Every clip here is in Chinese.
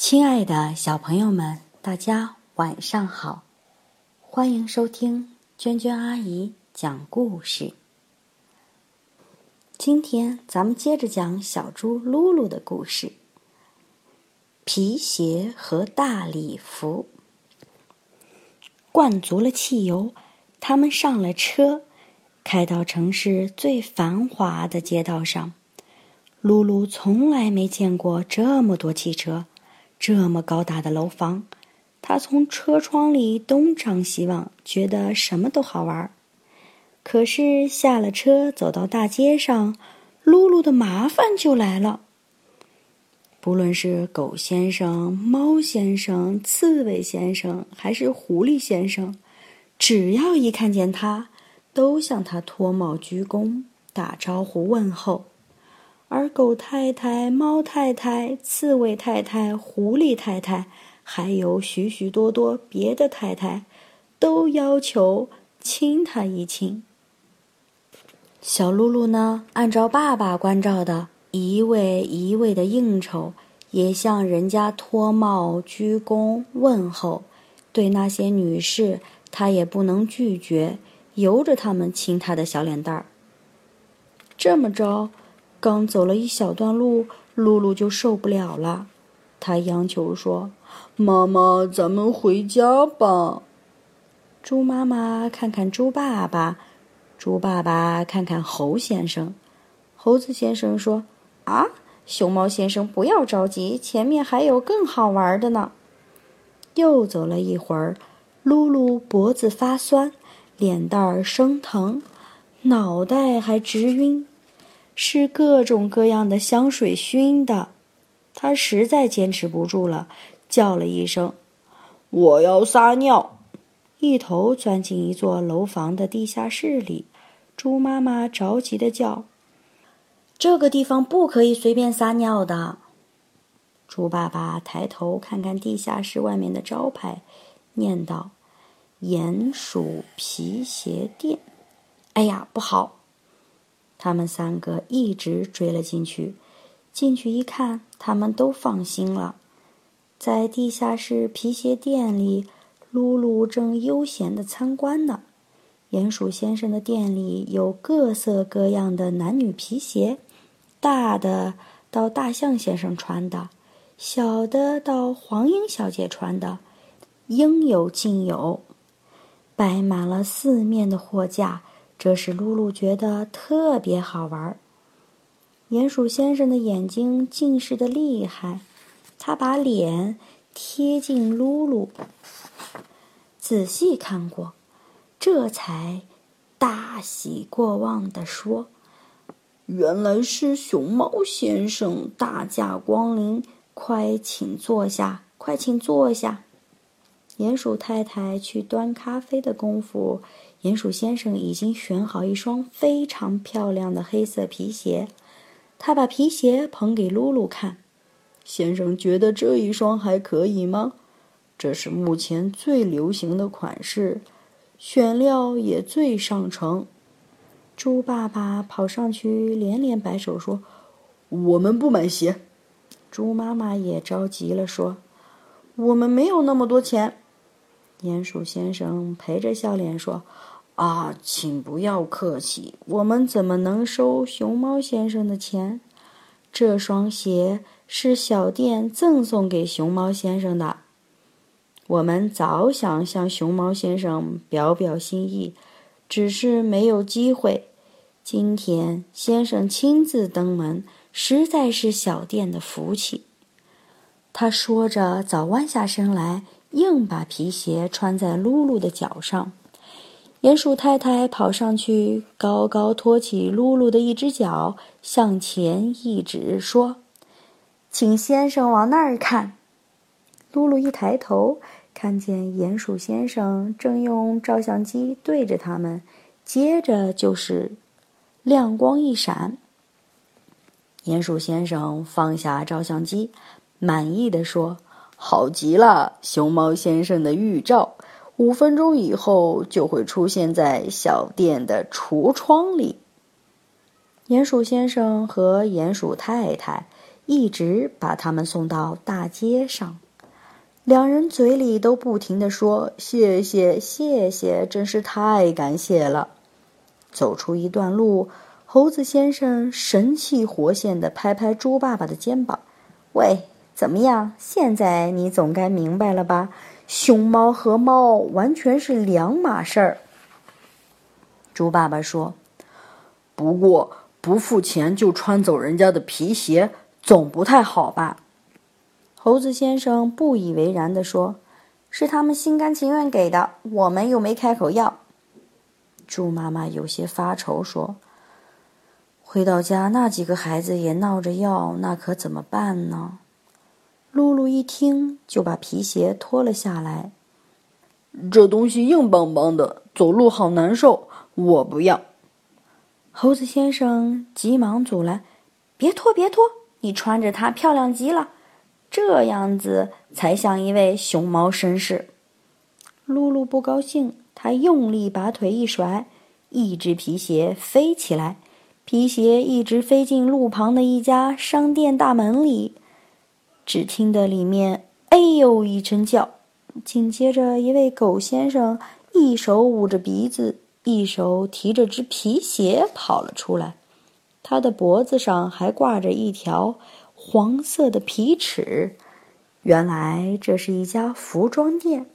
亲爱的小朋友们，大家晚上好！欢迎收听娟娟阿姨讲故事。今天咱们接着讲小猪噜噜的故事。皮鞋和大礼服，灌足了汽油，他们上了车，开到城市最繁华的街道上。噜噜从来没见过这么多汽车。这么高大的楼房，他从车窗里东张西望，觉得什么都好玩。可是下了车，走到大街上，露露的麻烦就来了。不论是狗先生、猫先生、刺猬先生，还是狐狸先生，只要一看见他，都向他脱帽鞠躬、打招呼问候。而狗太太、猫太太、刺猬太太、狐狸太太，还有许许多多别的太太，都要求亲他一亲。小露露呢，按照爸爸关照的，一位一位的应酬，也向人家脱帽、鞠躬、问候。对那些女士，他也不能拒绝，由着他们亲他的小脸蛋儿。这么着。刚走了一小段路，露露就受不了了，她央求说：“妈妈，咱们回家吧。”猪妈妈看看猪爸爸，猪爸爸看看猴先生，猴子先生说：“啊，熊猫先生，不要着急，前面还有更好玩的呢。”又走了一会儿，露露脖子发酸，脸蛋儿生疼，脑袋还直晕。是各种各样的香水熏的，他实在坚持不住了，叫了一声：“我要撒尿！”一头钻进一座楼房的地下室里。猪妈妈着急的叫：“这个地方不可以随便撒尿的。”猪爸爸抬头看看地下室外面的招牌，念道：“鼹鼠皮鞋店。”哎呀，不好！他们三个一直追了进去，进去一看，他们都放心了。在地下室皮鞋店里，露露正悠闲的参观呢。鼹鼠先生的店里有各色各样的男女皮鞋，大的到大象先生穿的，小的到黄莺小姐穿的，应有尽有，摆满了四面的货架。这使露露觉得特别好玩。鼹鼠先生的眼睛近视的厉害，他把脸贴近露露，仔细看过，这才大喜过望地说：“原来是熊猫先生大驾光临，快请坐下，快请坐下。”鼹鼠太太去端咖啡的功夫。鼹鼠先生已经选好一双非常漂亮的黑色皮鞋，他把皮鞋捧给露露看。先生觉得这一双还可以吗？这是目前最流行的款式，选料也最上乘。猪爸爸跑上去连连摆手说：“我们不买鞋。”猪妈妈也着急了说：“我们没有那么多钱。”鼹鼠先生陪着笑脸说：“啊，请不要客气，我们怎么能收熊猫先生的钱？这双鞋是小店赠送给熊猫先生的。我们早想向熊猫先生表表心意，只是没有机会。今天先生亲自登门，实在是小店的福气。”他说着，早弯下身来。硬把皮鞋穿在露露的脚上，鼹鼠太太跑上去，高高托起露露的一只脚，向前一指，说：“请先生往那儿看。”露露一抬头，看见鼹鼠先生正用照相机对着他们，接着就是亮光一闪。鼹鼠先生放下照相机，满意的说。好极了，熊猫先生的预兆，五分钟以后就会出现在小店的橱窗里。鼹鼠先生和鼹鼠太太一直把他们送到大街上。两人嘴里都不停地说：“谢谢，谢谢，真是太感谢了。”走出一段路，猴子先生神气活现的拍拍猪爸爸的肩膀：“喂，怎么样？现在你总该明白了吧？熊猫和猫完全是两码事儿。”猪爸爸说：“不过不付钱就穿走人家的皮鞋，总不太好吧？”猴子先生不以为然地说：“是他们心甘情愿给的，我们又没开口要。”猪妈妈有些发愁说：“回到家，那几个孩子也闹着要，那可怎么办呢？”露露一听，就把皮鞋脱了下来。这东西硬邦邦的，走路好难受，我不要。猴子先生急忙阻拦：“别脱，别脱，你穿着它漂亮极了。”这样子才像一位熊猫绅士。露露不高兴，她用力把腿一甩，一只皮鞋飞起来，皮鞋一直飞进路旁的一家商店大门里。只听得里面“哎呦”一声叫，紧接着一位狗先生一手捂着鼻子，一手提着只皮鞋跑了出来，他的脖子上还挂着一条。黄色的皮尺，原来这是一家服装店。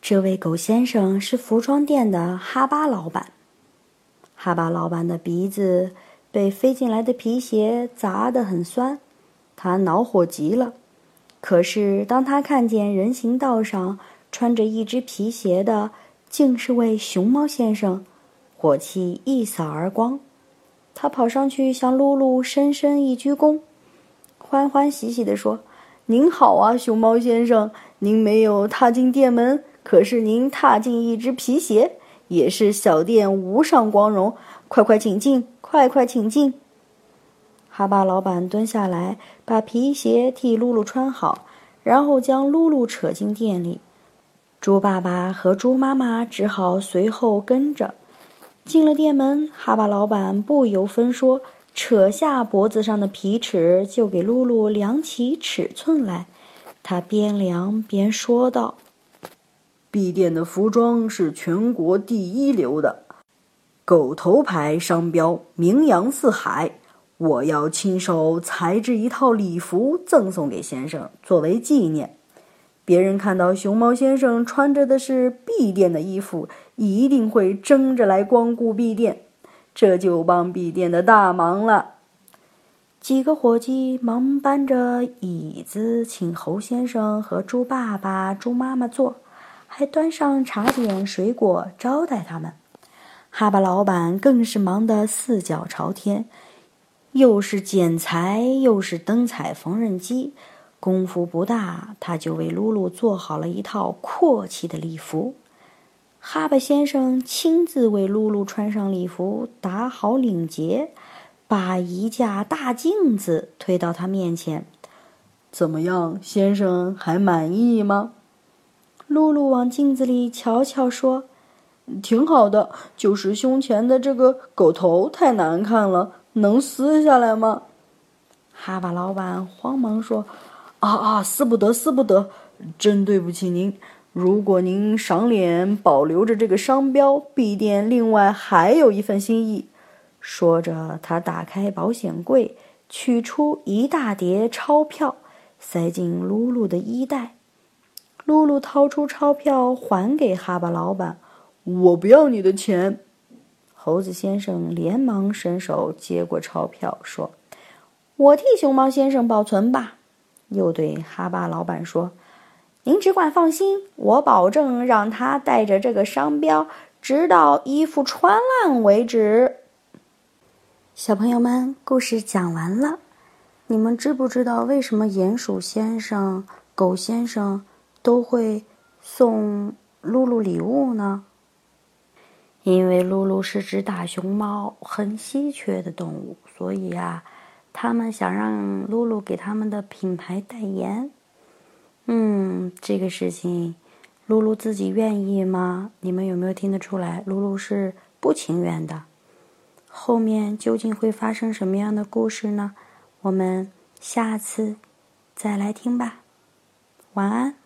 这位狗先生是服装店的哈巴老板。哈巴老板的鼻子被飞进来的皮鞋砸得很酸，他恼火极了。可是当他看见人行道上穿着一只皮鞋的竟是位熊猫先生，火气一扫而光。他跑上去向露露深深一鞠躬。欢欢喜喜地说：“您好啊，熊猫先生！您没有踏进店门，可是您踏进一只皮鞋，也是小店无上光荣。快快请进，快快请进。”哈巴老板蹲下来，把皮鞋替露露穿好，然后将露露扯进店里。猪爸爸和猪妈妈只好随后跟着。进了店门，哈巴老板不由分说。扯下脖子上的皮尺，就给露露量起尺寸来。他边量边说道：“B 店的服装是全国第一流的，狗头牌商标名扬四海。我要亲手裁制一套礼服赠送给先生，作为纪念。别人看到熊猫先生穿着的是 B 店的衣服，一定会争着来光顾 B 店。”这就帮 B 店的大忙了。几个伙计忙搬着椅子，请猴先生和猪爸爸、猪妈妈坐，还端上茶点、水果招待他们。哈巴老板更是忙得四脚朝天，又是剪裁，又是灯彩缝纫机，功夫不大，他就为露露做好了一套阔气的礼服。哈巴先生亲自为露露穿上礼服，打好领结，把一架大镜子推到他面前。怎么样，先生还满意吗？露露往镜子里瞧瞧，说：“挺好的，就是胸前的这个狗头太难看了，能撕下来吗？”哈巴老板慌忙说：“啊啊，撕不得，撕不得，真对不起您。”如果您赏脸保留着这个商标，B 店另外还有一份心意。说着，他打开保险柜，取出一大叠钞票，塞进露露的衣袋。露露掏出钞票还给哈巴老板：“我不要你的钱。”猴子先生连忙伸手接过钞票，说：“我替熊猫先生保存吧。”又对哈巴老板说。您只管放心，我保证让他带着这个商标，直到衣服穿烂为止。小朋友们，故事讲完了。你们知不知道为什么鼹鼠先生、狗先生都会送露露礼物呢？因为露露是只大熊猫，很稀缺的动物，所以呀，他们想让露露给他们的品牌代言。嗯，这个事情，露露自己愿意吗？你们有没有听得出来？露露是不情愿的。后面究竟会发生什么样的故事呢？我们下次再来听吧。晚安。